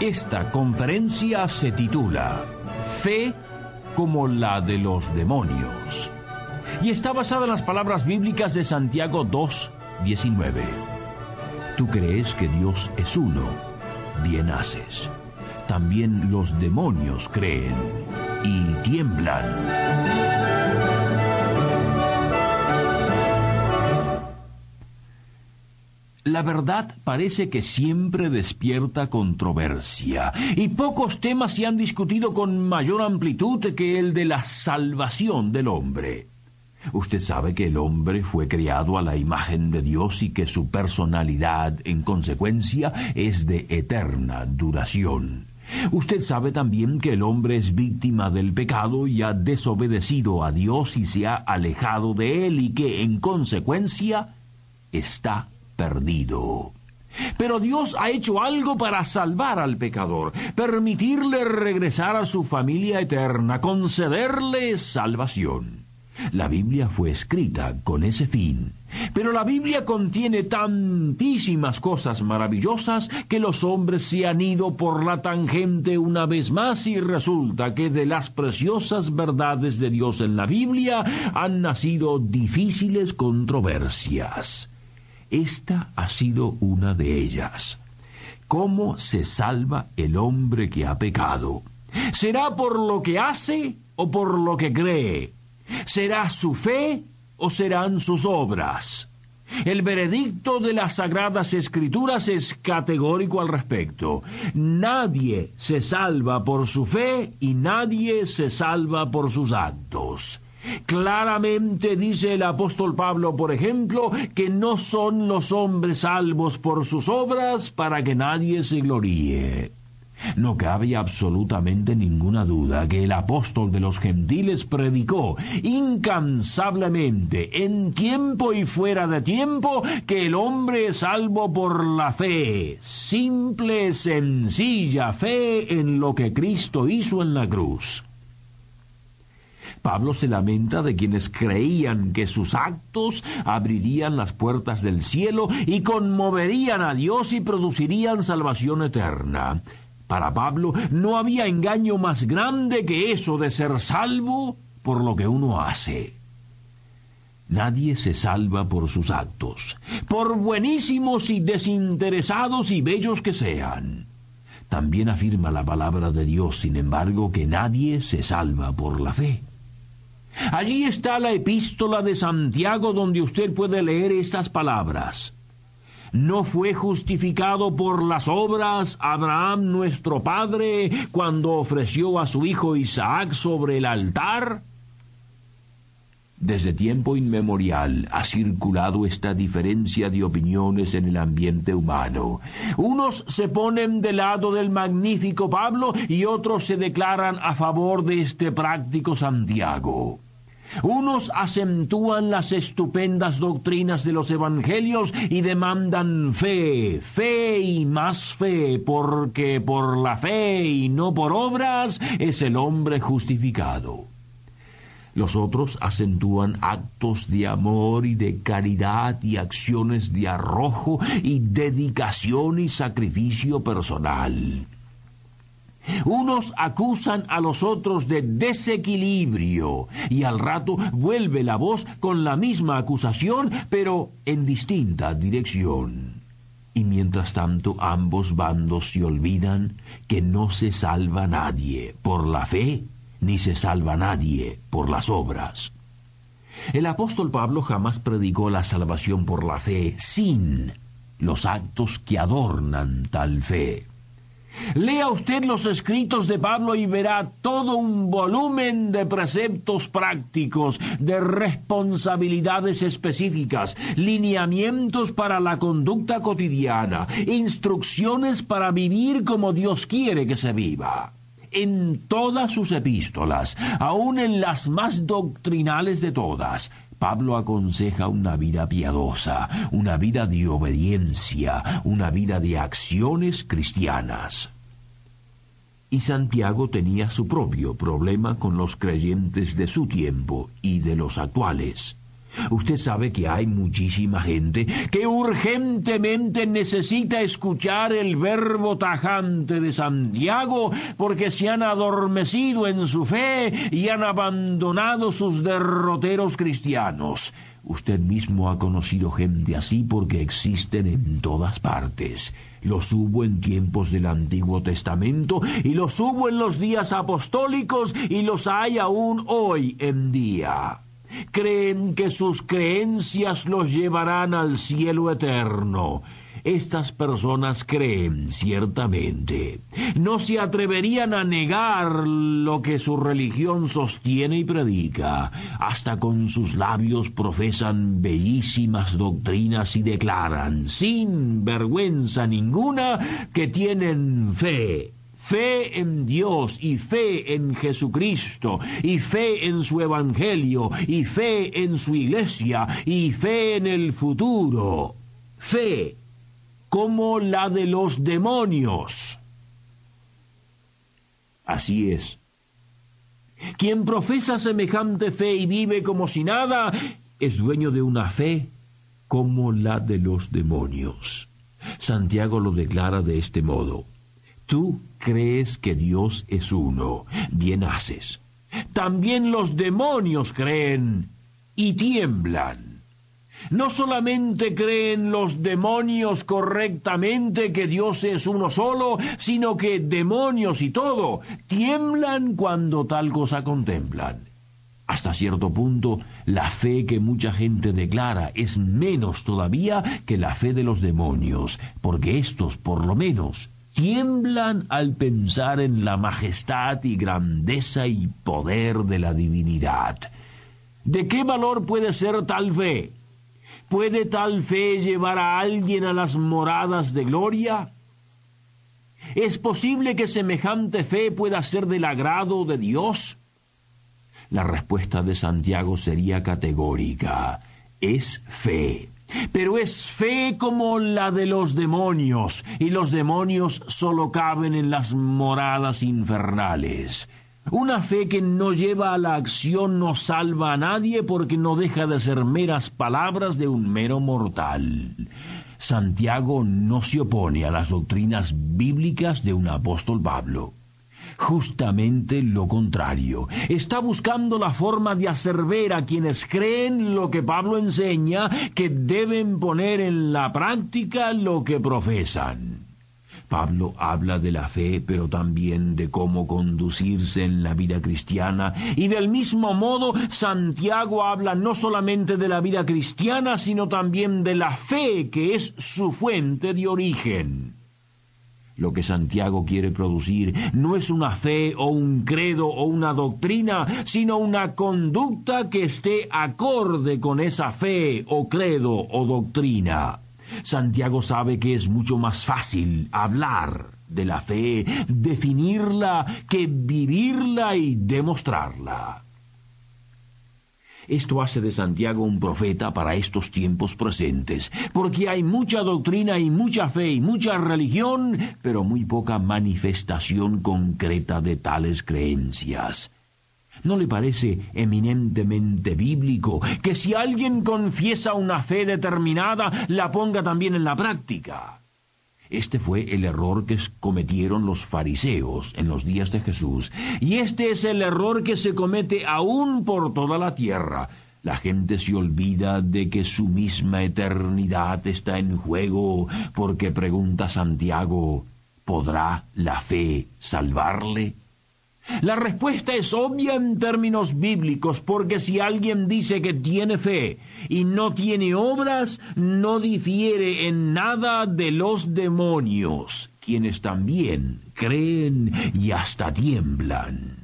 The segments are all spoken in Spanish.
Esta conferencia se titula Fe como la de los demonios y está basada en las palabras bíblicas de Santiago 2, 19. Tú crees que Dios es uno, bien haces. También los demonios creen y tiemblan. La verdad parece que siempre despierta controversia, y pocos temas se han discutido con mayor amplitud que el de la salvación del hombre. Usted sabe que el hombre fue creado a la imagen de Dios y que su personalidad, en consecuencia, es de eterna duración. Usted sabe también que el hombre es víctima del pecado y ha desobedecido a Dios y se ha alejado de él y que, en consecuencia, está perdido. Pero Dios ha hecho algo para salvar al pecador, permitirle regresar a su familia eterna, concederle salvación. La Biblia fue escrita con ese fin. Pero la Biblia contiene tantísimas cosas maravillosas que los hombres se han ido por la tangente una vez más y resulta que de las preciosas verdades de Dios en la Biblia han nacido difíciles controversias. Esta ha sido una de ellas. ¿Cómo se salva el hombre que ha pecado? ¿Será por lo que hace o por lo que cree? ¿Será su fe o serán sus obras? El veredicto de las sagradas escrituras es categórico al respecto. Nadie se salva por su fe y nadie se salva por sus actos. Claramente dice el apóstol Pablo, por ejemplo, que no son los hombres salvos por sus obras para que nadie se gloríe. No cabe absolutamente ninguna duda que el apóstol de los gentiles predicó incansablemente, en tiempo y fuera de tiempo, que el hombre es salvo por la fe, simple, sencilla fe en lo que Cristo hizo en la cruz. Pablo se lamenta de quienes creían que sus actos abrirían las puertas del cielo y conmoverían a Dios y producirían salvación eterna. Para Pablo no había engaño más grande que eso de ser salvo por lo que uno hace. Nadie se salva por sus actos, por buenísimos y desinteresados y bellos que sean. También afirma la palabra de Dios, sin embargo, que nadie se salva por la fe. Allí está la epístola de Santiago donde usted puede leer estas palabras. ¿No fue justificado por las obras Abraham nuestro Padre cuando ofreció a su hijo Isaac sobre el altar? Desde tiempo inmemorial ha circulado esta diferencia de opiniones en el ambiente humano. Unos se ponen del lado del magnífico Pablo y otros se declaran a favor de este práctico Santiago. Unos acentúan las estupendas doctrinas de los evangelios y demandan fe, fe y más fe, porque por la fe y no por obras es el hombre justificado. Los otros acentúan actos de amor y de caridad y acciones de arrojo y dedicación y sacrificio personal. Unos acusan a los otros de desequilibrio y al rato vuelve la voz con la misma acusación, pero en distinta dirección. Y mientras tanto ambos bandos se olvidan que no se salva nadie por la fe, ni se salva nadie por las obras. El apóstol Pablo jamás predicó la salvación por la fe sin los actos que adornan tal fe. Lea usted los escritos de Pablo y verá todo un volumen de preceptos prácticos, de responsabilidades específicas, lineamientos para la conducta cotidiana, instrucciones para vivir como Dios quiere que se viva. En todas sus epístolas, aun en las más doctrinales de todas, Pablo aconseja una vida piadosa, una vida de obediencia, una vida de acciones cristianas. Y Santiago tenía su propio problema con los creyentes de su tiempo y de los actuales. Usted sabe que hay muchísima gente que urgentemente necesita escuchar el verbo tajante de Santiago porque se han adormecido en su fe y han abandonado sus derroteros cristianos. Usted mismo ha conocido gente así porque existen en todas partes. Los hubo en tiempos del Antiguo Testamento y los hubo en los días apostólicos y los hay aún hoy en día. Creen que sus creencias los llevarán al cielo eterno. Estas personas creen ciertamente. No se atreverían a negar lo que su religión sostiene y predica. Hasta con sus labios profesan bellísimas doctrinas y declaran, sin vergüenza ninguna, que tienen fe fe en Dios y fe en Jesucristo y fe en su Evangelio y fe en su iglesia y fe en el futuro. Fe como la de los demonios. Así es. Quien profesa semejante fe y vive como si nada, es dueño de una fe como la de los demonios. Santiago lo declara de este modo. Tú crees que Dios es uno, bien haces. También los demonios creen y tiemblan. No solamente creen los demonios correctamente que Dios es uno solo, sino que demonios y todo tiemblan cuando tal cosa contemplan. Hasta cierto punto, la fe que mucha gente declara es menos todavía que la fe de los demonios, porque estos, por lo menos, tiemblan al pensar en la majestad y grandeza y poder de la divinidad. ¿De qué valor puede ser tal fe? ¿Puede tal fe llevar a alguien a las moradas de gloria? ¿Es posible que semejante fe pueda ser del agrado de Dios? La respuesta de Santiago sería categórica. Es fe. Pero es fe como la de los demonios, y los demonios solo caben en las moradas infernales. Una fe que no lleva a la acción no salva a nadie porque no deja de ser meras palabras de un mero mortal. Santiago no se opone a las doctrinas bíblicas de un apóstol Pablo justamente lo contrario. Está buscando la forma de hacer ver a quienes creen lo que Pablo enseña que deben poner en la práctica lo que profesan. Pablo habla de la fe, pero también de cómo conducirse en la vida cristiana, y del mismo modo Santiago habla no solamente de la vida cristiana, sino también de la fe que es su fuente de origen. Lo que Santiago quiere producir no es una fe o un credo o una doctrina, sino una conducta que esté acorde con esa fe o credo o doctrina. Santiago sabe que es mucho más fácil hablar de la fe, definirla, que vivirla y demostrarla. Esto hace de Santiago un profeta para estos tiempos presentes, porque hay mucha doctrina y mucha fe y mucha religión, pero muy poca manifestación concreta de tales creencias. ¿No le parece eminentemente bíblico que si alguien confiesa una fe determinada, la ponga también en la práctica? Este fue el error que cometieron los fariseos en los días de Jesús, y este es el error que se comete aún por toda la tierra. La gente se olvida de que su misma eternidad está en juego, porque pregunta Santiago, ¿podrá la fe salvarle? La respuesta es obvia en términos bíblicos, porque si alguien dice que tiene fe y no tiene obras, no difiere en nada de los demonios, quienes también creen y hasta tiemblan.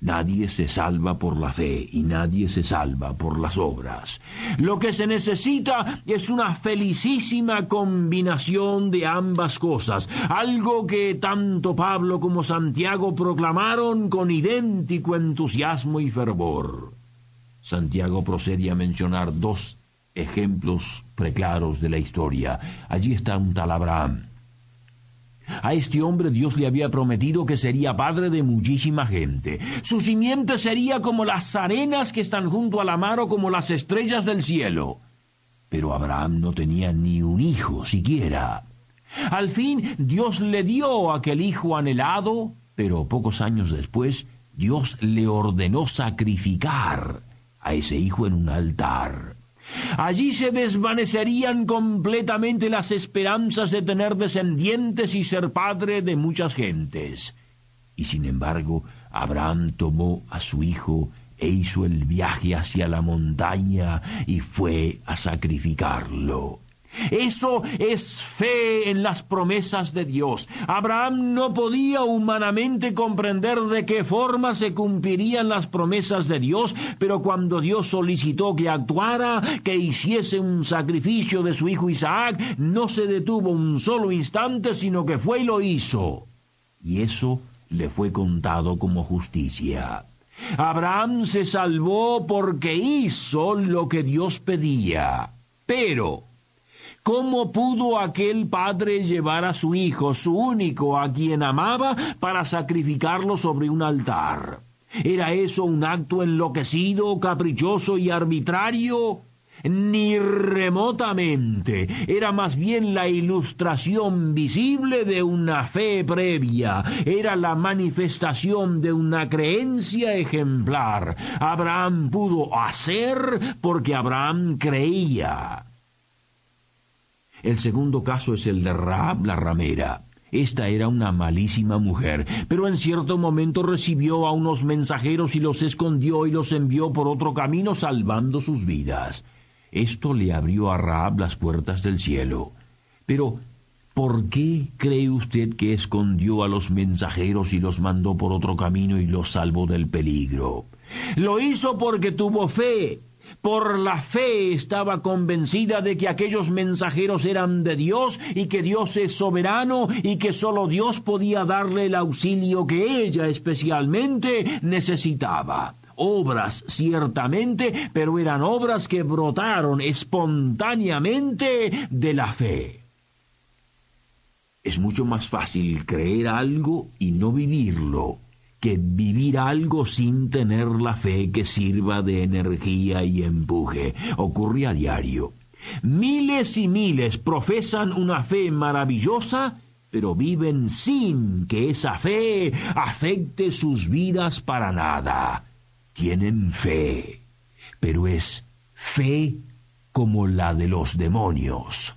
Nadie se salva por la fe y nadie se salva por las obras. Lo que se necesita es una felicísima combinación de ambas cosas, algo que tanto Pablo como Santiago proclamaron con idéntico entusiasmo y fervor. Santiago procede a mencionar dos ejemplos preclaros de la historia. Allí está un tal Abraham a este hombre Dios le había prometido que sería padre de muchísima gente. Su simiente sería como las arenas que están junto a la mar o como las estrellas del cielo. Pero Abraham no tenía ni un hijo siquiera. Al fin Dios le dio aquel hijo anhelado, pero pocos años después Dios le ordenó sacrificar a ese hijo en un altar. Allí se desvanecerían completamente las esperanzas de tener descendientes y ser padre de muchas gentes. Y sin embargo, Abraham tomó a su hijo e hizo el viaje hacia la montaña y fue a sacrificarlo. Eso es fe en las promesas de Dios. Abraham no podía humanamente comprender de qué forma se cumplirían las promesas de Dios, pero cuando Dios solicitó que actuara, que hiciese un sacrificio de su hijo Isaac, no se detuvo un solo instante, sino que fue y lo hizo. Y eso le fue contado como justicia. Abraham se salvó porque hizo lo que Dios pedía. Pero ¿Cómo pudo aquel padre llevar a su hijo, su único, a quien amaba, para sacrificarlo sobre un altar? ¿Era eso un acto enloquecido, caprichoso y arbitrario? Ni remotamente. Era más bien la ilustración visible de una fe previa. Era la manifestación de una creencia ejemplar. Abraham pudo hacer porque Abraham creía. El segundo caso es el de Raab la ramera. Esta era una malísima mujer, pero en cierto momento recibió a unos mensajeros y los escondió y los envió por otro camino salvando sus vidas. Esto le abrió a Raab las puertas del cielo. Pero, ¿por qué cree usted que escondió a los mensajeros y los mandó por otro camino y los salvó del peligro? Lo hizo porque tuvo fe por la fe estaba convencida de que aquellos mensajeros eran de Dios y que Dios es soberano y que sólo Dios podía darle el auxilio que ella especialmente necesitaba obras ciertamente, pero eran obras que brotaron espontáneamente de la fe. Es mucho más fácil creer algo y no vivirlo que vivir algo sin tener la fe que sirva de energía y empuje. Ocurre a diario. Miles y miles profesan una fe maravillosa, pero viven sin que esa fe afecte sus vidas para nada. Tienen fe, pero es fe como la de los demonios.